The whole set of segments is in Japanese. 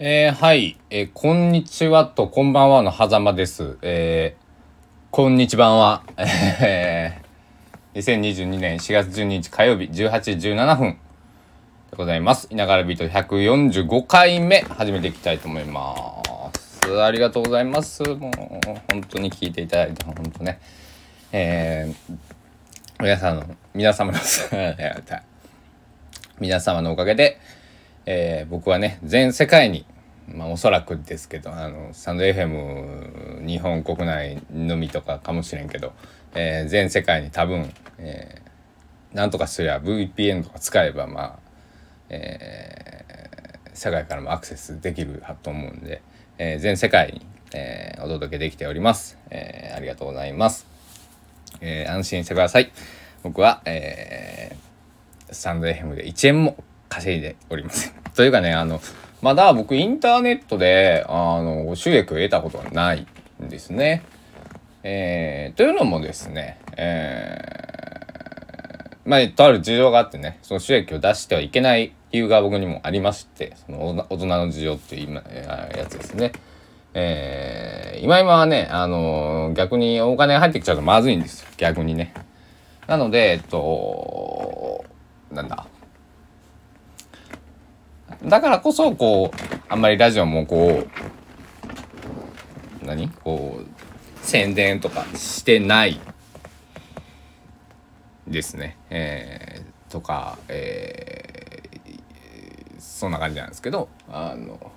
えー、はい、えー、こんにちはとこんばんはの狭間です。えー、こんにちばんは。えー、2022年4月12日火曜日18時17分でございます。稲柄ビート145回目始めていきたいと思います。ありがとうございます。もう本当に聞いていただいて本当ね。えー、皆さんの皆様の 皆様のおかげで、えー僕はね全世界に、まあ、おそらくですけどあのスタンド FM 日本国内のみとかかもしれんけど、えー全世界に多分、えーなんとかすりゃ VPN とか使えばまあ、えー世界からもアクセスできると思うんで、えー全世界に、えーお届けできております、えーありがとうございます、えー安心してください。僕は、えースタンド FM で1円も稼いでおりません。というかね、あの、まだ僕インターネットで、あの、収益を得たことがないんですね。えーというのもですね、えーまあ、とある事情があってね、その収益を出してはいけない理由が僕にもありまして、その大人の事情っていう今やつですね。えー今今はね、あの逆にお金が入ってきちゃうとまずいんですよ。逆にね。なので、えっと、なんだ？だからこそ、こう、あんまりラジオもこう、何？こう、宣伝とかしてないですね。えーとか、えーそんな感じなんですけど、あの、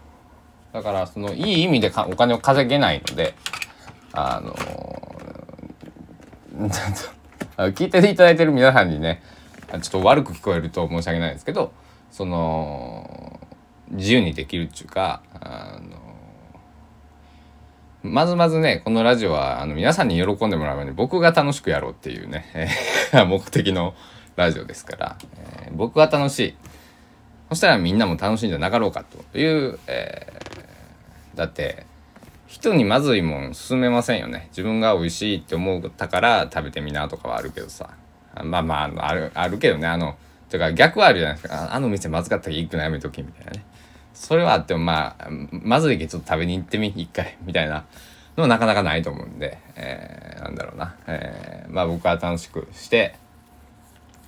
だから、その、いい意味でかお金を稼げないので、あの、あ聞いていただいてる皆さんにねちょっと悪く聞こえると申し訳ないんですけどその自由にできるっていうかあのまずまずねこのラジオはあの皆さんに喜んでもらうように僕が楽しくやろうっていうね目的のラジオですから、えー僕が楽しい。そしたらみんなも楽しいんじゃなかろうかという、えーだって人にまずいもん勧めませんよね。自分が美味しいって思ったから食べてみなとかはあるけどさ。まあまああるあるけどねあのてか逆はあるじゃないですか。あの店まずかったら行くのやめときみたいなね。それはあってもまあまずいけどちょっと食べに行ってみ一回 みたいなのはなかなかないと思うんで、えーなんだろうな、えーまあ僕は楽しくして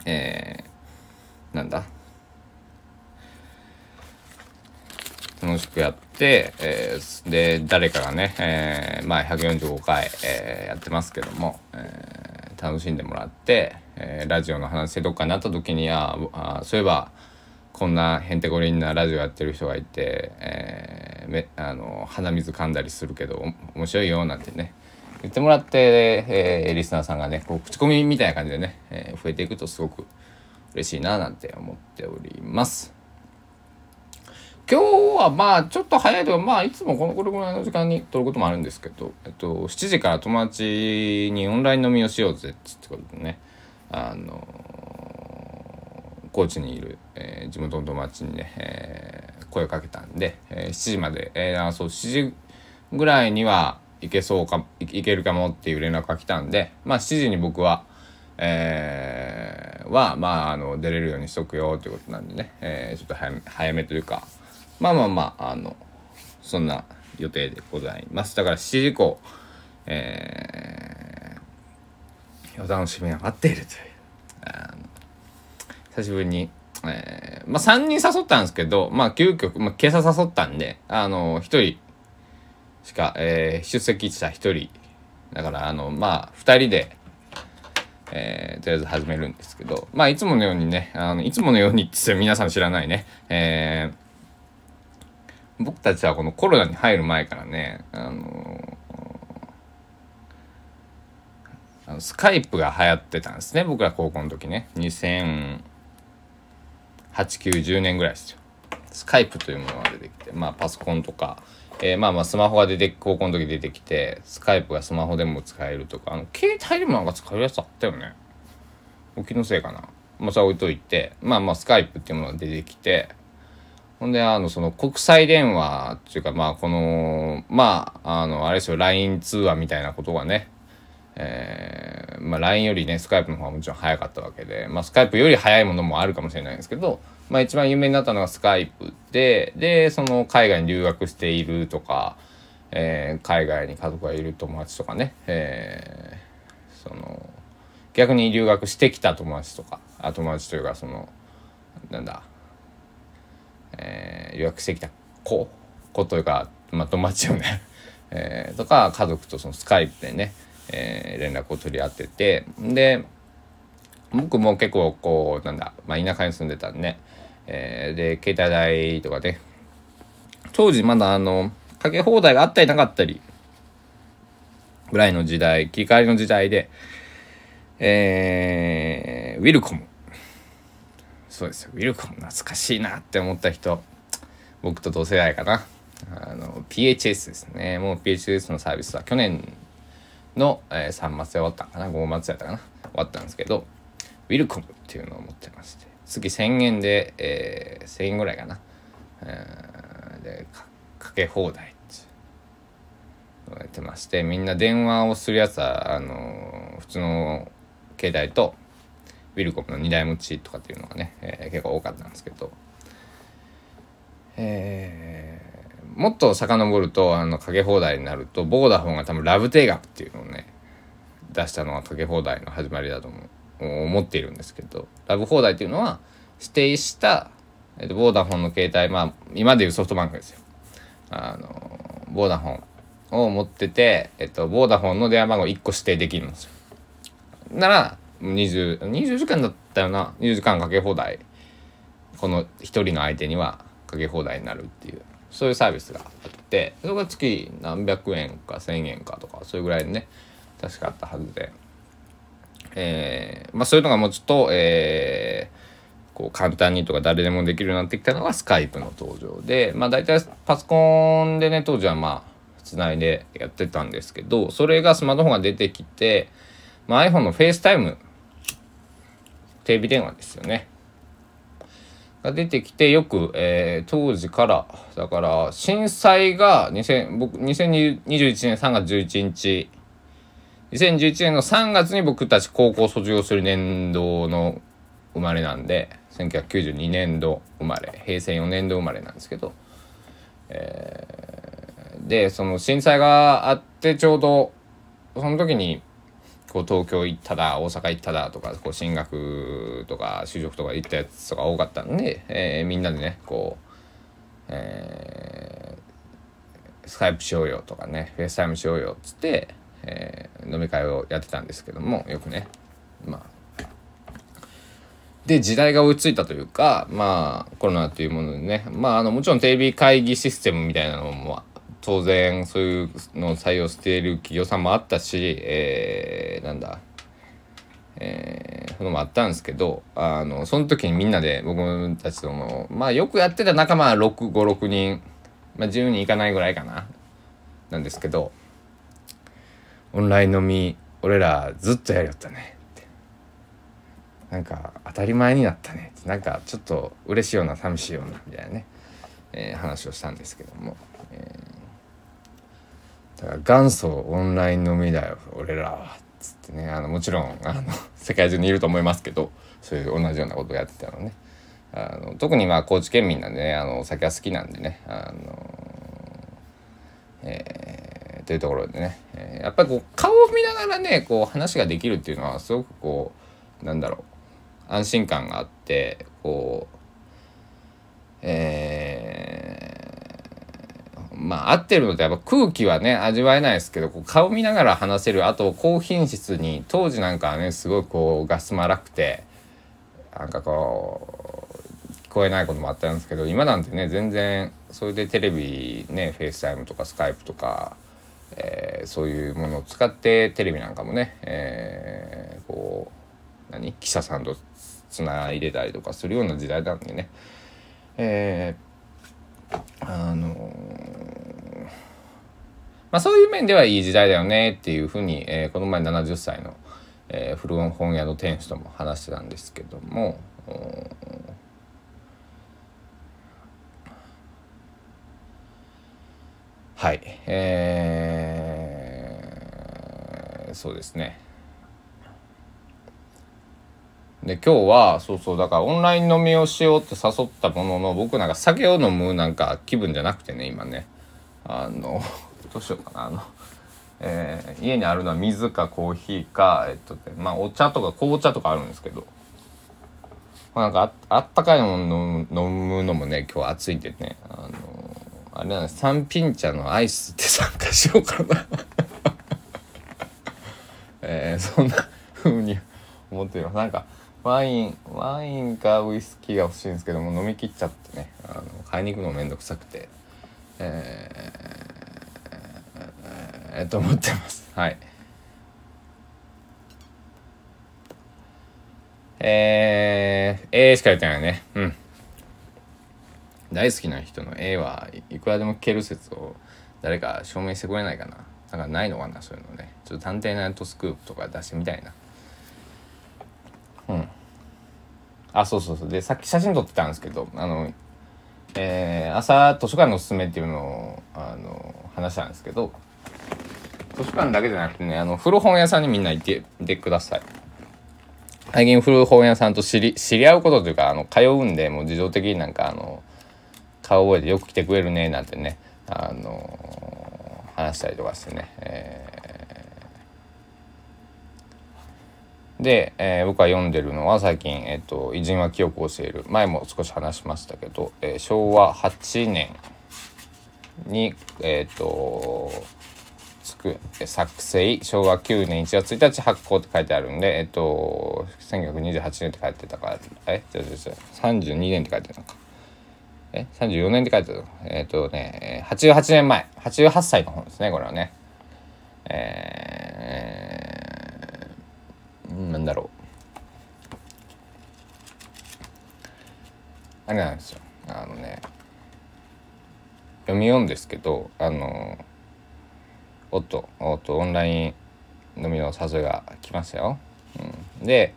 えーなんだ？楽しくやって、えーで誰かがね、えーまあ145回、えーやってますけども、えー楽しんでもらって、えーラジオの話でどっかになった時にああそういえばこんなへんてこりんなラジオやってる人がいて、えーめあの鼻水噛んだりするけど面白いよなんてね言ってもらって、えーリスナーさんがねこう口コミみたいな感じでね、えー増えていくとすごく嬉しいななんて思っております。今日はまあちょっと早いとまあいつもこのこれぐらいの時間に撮ることもあるんですけど、えっと、7時から友達にオンライン飲みをしようぜってことでねあの高知にいる、えー地元の友達にね、えー声をかけたんで、えー7時まで、えーあそう7時ぐらいには行けそうかいいけるかもっていう連絡が来たんでまあ7時に僕はえーはまああの出れるようにしとくよということなんでね、えーちょっと早め早めというかまあまあまああのそんな予定でございます。だから7時以降えーお楽しみが待っているというあの久しぶりに、えーまあ3人誘ったんですけどまあ急遽、まあ、今朝誘ったんであの1人しか、えー出席した1人だからあのまあ2人でえーとりあえず始めるんですけど、まあ、いつものようにね、あのいつものようにって皆さん知らないね、えー僕たちはこのコロナに入る前からね、あのあのスカイプが流行ってたんですね、僕ら高校の時ね。2008、9、10年ぐらいですよ。スカイプというものが出てきて、まあパソコンとか、えーまあまあスマホが出て、高校の時出てきて、スカイプがスマホでも使えるとか、あの携帯でもなんか使えるやつあったよね。お気のせいかな。まあそれ置いといて、まあまあスカイプっていうものが出てきて、ほんで、あの、その国際電話っていうか、まあこの、まあ、あの、あれですよ、LINE 通話みたいなことがね、えーまあ、LINE よりねスカイプの方がもちろん早かったわけで、まあ、スカイプより早いものもあるかもしれないんですけど、まあ一番有名になったのがスカイプで、で、その海外に留学しているとか、えー、海外に家族がいる友達とかね、えー、その、逆に留学してきた友達とか、あ友達というかその、なんだ、えー、留学してきた子、子というか、まあ友達をね、えー、とか家族とそのスカイプでね、えー、連絡を取り合ってて、で、僕も結構こうなんだ、まあ、田舎に住んでたんで、えー、で携帯代とかね当時まだあのかけ放題があったりなかったりぐらいの時代切り替わりの時代でえー、ウィルコム。そうですよ。ウィルコム懐かしいなって思った人僕と同世代かな。あの PHS ですね。もう PHS のサービスは去年の、えー、3月で終わったかな？5月やったかな？終わったんですけどウィルコムっていうのを持ってまして月1000円で、えー、1000円ぐらいかな、えー、でかけ放題ってやってましてみんな電話をするやつはあのー、普通の携帯とウィルコムの2台持ちとかっていうのがね、えー、結構多かったんですけど、えー、もっと遡るとあのかけ放題になるとボーダフォンが多分ラブ定額っていうのをね出したのがかけ放題の始まりだと思う。思っているんですけどラブ放題っていうのは指定した、えー、とボーダフォンの携帯まあ今でいうソフトバンクですよ。あのボーダフォンを持ってて、えっと、ボーダフォンの電話番号1個指定できるんですよ。なら20 20時間だったよな。20時間かけ放題。この1人の相手にはかけ放題になるっていう。そういうサービスがあってそれが月何百円か1,000円かとかそういうぐらいでね確かあったはずで。えー、まあ、そういうのがもうちょっと、えー、こう簡単にとか誰でもできるようになってきたのがスカイプの登場で、まあ、大体パソコンでね当時はまあつないでやってたんですけどそれがスマートフォンが出てきて、まあ、iPhone のフェイスタイムテレビ電話ですよねが出てきてよく、えー、当時からだから震災が2000僕2021年3月11日。2011年の3月に僕たち高校卒業する年度の生まれなんで1992年度生まれ平成4年度生まれなんですけど、えー、でその震災があってちょうどその時にこう東京行っただ大阪行っただとかこう進学とか就職とか行ったやつとか多かったんで、えー、みんなでねこう、えー、スカイプしようよとかねフェイスタイムしようよっつってえー、飲み会をやってたんですけどもよくね。まあ。で時代が追いついたというかまあコロナというものでね。まああのもちろんテレビ会議システムみたいなのも当然そういうのを採用している企業さんもあったし、えー、なんだ。えー、のもあったんですけどあのその時にみんなで僕たちとのまあよくやってた仲間は656人、まあ、10人いかないぐらいかな。なんですけどオンライン飲み俺らずっとやりよったね。ってなんか当たり前になったね。ってなんかちょっと嬉しいような寂しいようなみたいなね、えー、話をしたんですけども、えー、だから元祖オンライン飲みだよ俺らはつってねあのもちろんあの 世界中にいると思いますけどそういう同じようなことをやってたのね。あの特にまあ高知県民なんでねあのお酒は好きなんでねあのえーっていうところでね、えー、やっぱりこう顔を見ながらねこう話ができるっていうのはすごくこうなんだろう安心感があってこうえー、まあ合ってるのってやっぱ空気はね味わえないですけどこう顔見ながら話せるあと高品質に当時なんかはねすごいこう画素も荒くてなんかこう聞こえないこともあったんですけど今なんてね全然それでテレビねフェイスタイムとかスカイプとかえー、そういうものを使ってテレビなんかもね、えー、こう何？記者さんとつないでたりとかするような時代なんでね、えー、あの、まあ、そういう面ではいい時代だよねっていうふうに、えー、この前70歳の、えー、古本屋の店主とも話してたんですけども。はい、えー、そうですね。で今日はそうそうだからオンライン飲みをしようって誘ったものの僕なんか酒を飲むなんか気分じゃなくてね今ねあのどうしようかな。あの、えー、家にあるのは水かコーヒーかえっとまあお茶とか紅茶とかあるんですけど。なんかあったかいもの飲むのもね今日暑いんでね。あのあれなんです。三品茶のアイスって参加しようかな。えー、そんな風に思ってるなんかワインワインかウイスキーが欲しいんですけども飲み切っちゃってね。あの買いに行くのめんどくさくて。えー、えー、と思ってます。はい。えー、えー、しか言ってないね。うん。大好きな人の A はいくらでも聞ける説を誰か証明してくれないかな。なんかないのかなそういうのね。ちょっと探偵ナイトスクープとか出してみたいな。うん。あそうそうそう。でさっき写真撮ってたんですけどあのえー、朝図書館のおすすめっていうのをあの話したんですけど図書館だけじゃなくてねあの古本屋さんにみんな行っててください。最近古本屋さんと知り知り合うことというかあの通うんでもう自動的になんかあの顔覚えてよく来てくれるねなんてねあの話したりとかしてね、えー、で、えー、僕は読んでるのは最近、えーと「偉人は記憶を教える」前も少し話しましたけど、えー、昭和8年にえっ、ー、とく作成昭和9年1月1日発行って書いてあるんでえっと1928年って書いてたからえ？じゃじゃじゃ32年って書いてるのか。え？34年って書いてるえっとね88年前。88歳の本ですねこれはね。えー、なんだろう。あれなんですよ。あのね読み読んですけどあのおっとおっとオンライン飲みの誘いが来ましたよ。うん、で、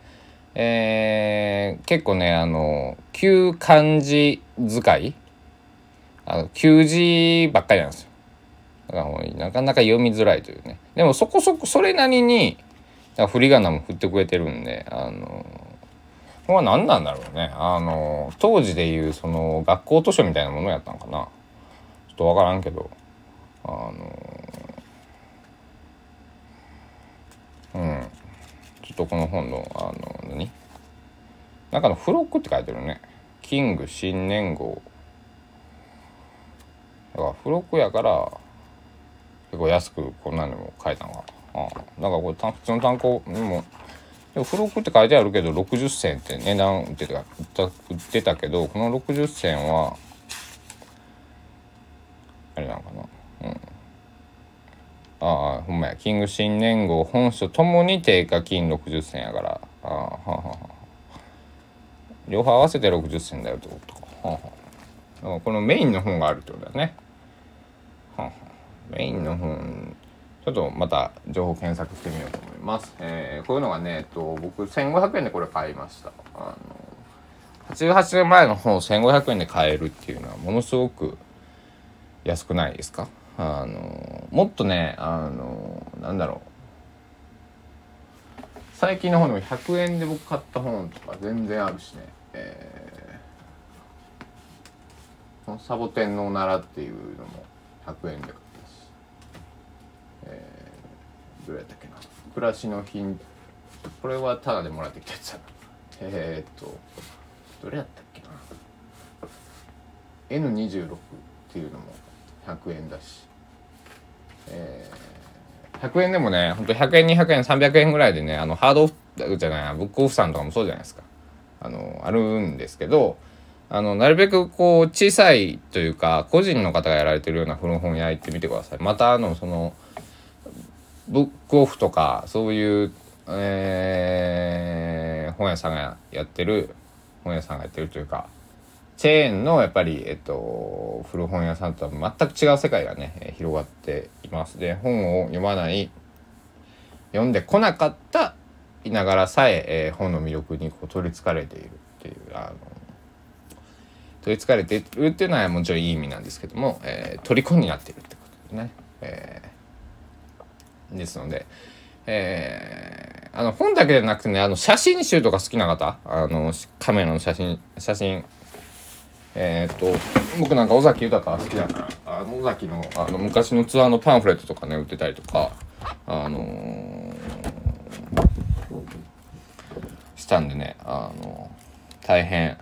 えー、結構ねあの旧漢字使いあの旧字ばっかりなんですよ。だからもうなかなか読みづらいというね。でもそこそこそれなりに振り仮名も振ってくれてるんであのこれは何なんだろうねあの当時でいうその学校図書みたいなものやったんかなちょっと分からんけどあのうん。ちょっとこの本のあの何？中の付録って書いてるね。キング新年号。だから付録やから結構安くこんなのも書いたのが。ああ。だからこれ普通の単行にもでも付録って書いてあるけど60銭って値段売ってた売ってたけどこの60銭はあれなのかなうんああほんまや。キング新年号本書ともに定価金60銭やから。ああははは両方合わせて60銭だよってことか。ははこのメインの本があるってことだね。ははメインの本。ちょっとまた情報検索してみようと思います、えー、こういうのがね、えっと、僕1500円でこれ買いました。あの88年前の本を1500円で買えるっていうのはものすごく安くないですか？あのもっとねあのなんだろう。最近の本でも100円で僕買った本とか全然あるしね、えー、サボテンのおならっていうのも100円で買ったし、えー、どれやったっけな。暮らしのヒンこれはタダでもらってきたやつだな。えー、っとどれやったっけな。N26 っていうのも100円だし、えー、100円でもねほんと100円200円300円ぐらいでねあのハードオフじゃないブックオフさんとかもそうじゃないですか。あのあるんですけどあのなるべくこう小さいというか個人の方がやられてるような古本屋行ってみてください。またあのそのブックオフとかそういう、えー、本屋さんがやってる本屋さんがやってるというかチェーンのやっぱり、えっと、古本屋さんとは全く違う世界がね、広がっています。で本を読まない読んでこなかったいながらさええー、本の魅力にこう取りつかれているっていうあの取りつかれているっていうのはもちろんいい意味なんですけども、えー、虜になっているってことですね。えー、ですので、えあの本だけじゃなくてねあの写真集とか好きな方あのカメラの写真写真えー、っと僕なんか尾崎豊好きだからあの尾崎のあの昔のツアーのパンフレットとかね売ってたりとかあのー、したんでねあの大変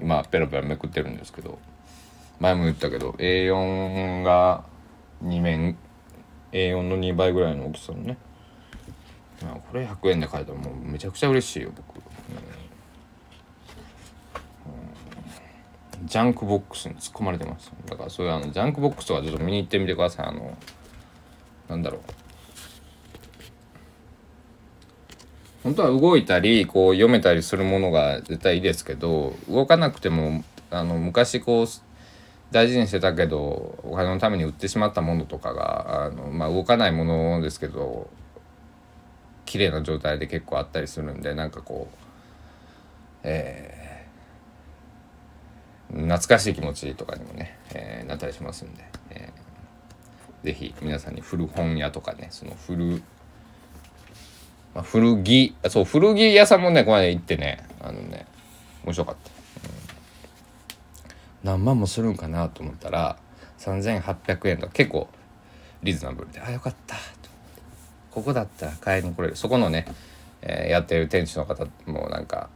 今ペラペラめくってるんですけど前も言ったけど A4 が2面 A4 の2倍ぐらいの大きさのねこれ100円で買えたらもうめちゃくちゃ嬉しいよ僕、うん、ジャンクボックスに突っ込まれてます。だからそういうあのジャンクボックスとかちょっと見に行ってみてください。あのなんだろう。本当は動いたりこう読めたりするものが絶対いいですけど動かなくてもあの昔こう大事にしてたけどお金のために売ってしまったものとかがあの、まあ、動かないものですけど綺麗な状態で結構あったりするんでなんかこうえー、懐かしい気持ちとかにもね、えー、なったりしますんで、えー、ぜひ皆さんに古本屋とかねその古まあ、古着そう古着屋さんもねこの間行ってねあのね面白かった、うん、何万もするんかなと思ったら3800円とか結構リーズナブルであよかった。ここだったら買いに来れる。そこのね、えー、やってる店主の方もなんか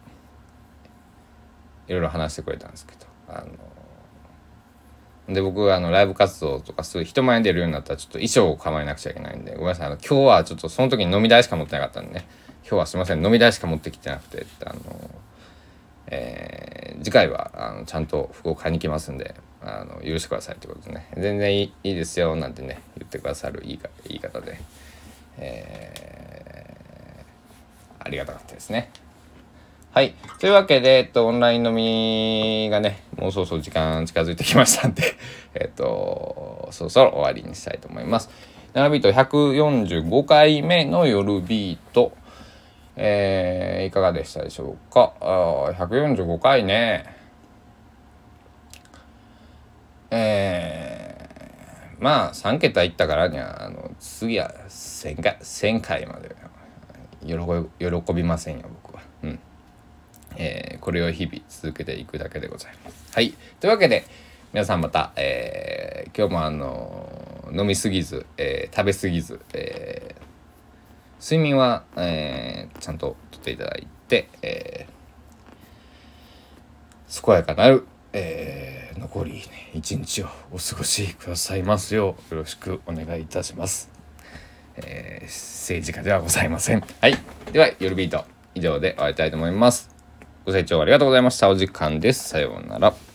いろいろ話してくれたんですけど。あので僕はあのライブ活動とかそうい人前に出るようになったらちょっと衣装を構えなくちゃいけないんでごめんなさいあの今日はちょっとその時に飲み代しか持ってなかったんでね今日はすいません飲み代しか持ってきてなくてあの、えー、次回はあのちゃんと服を買いに来ますんであの許してくださいってことでね全然いいですよなんてね言ってくださるいい言い方で、えー、ありがたかったですね。はい。というわけで、えっと、オンライン飲みがね、もうそろそろ時間近づいてきましたんで、えっと、そろそろ終わりにしたいと思います。7ビート145回目の夜ビート、えー、いかがでしたでしょうか？あ145回ね。えー、まあ、3桁いったからには、あの、次は1000回、1000回まで喜びませんよ、僕。えー、これを日々続けていくだけでございます。はい。というわけで、皆さんまた、えー、今日もあの飲みすぎず、え、食べすぎず、え睡眠は、えちゃんととっていただいて、え健やかなる、え残り、ね、日をお過ごしくださいますようよろしくお願いいたします。え政治家ではございません。はい。では、夜ビート以上で終わりたいと思います。ご清聴ありがとうございました。お時間です。さようなら。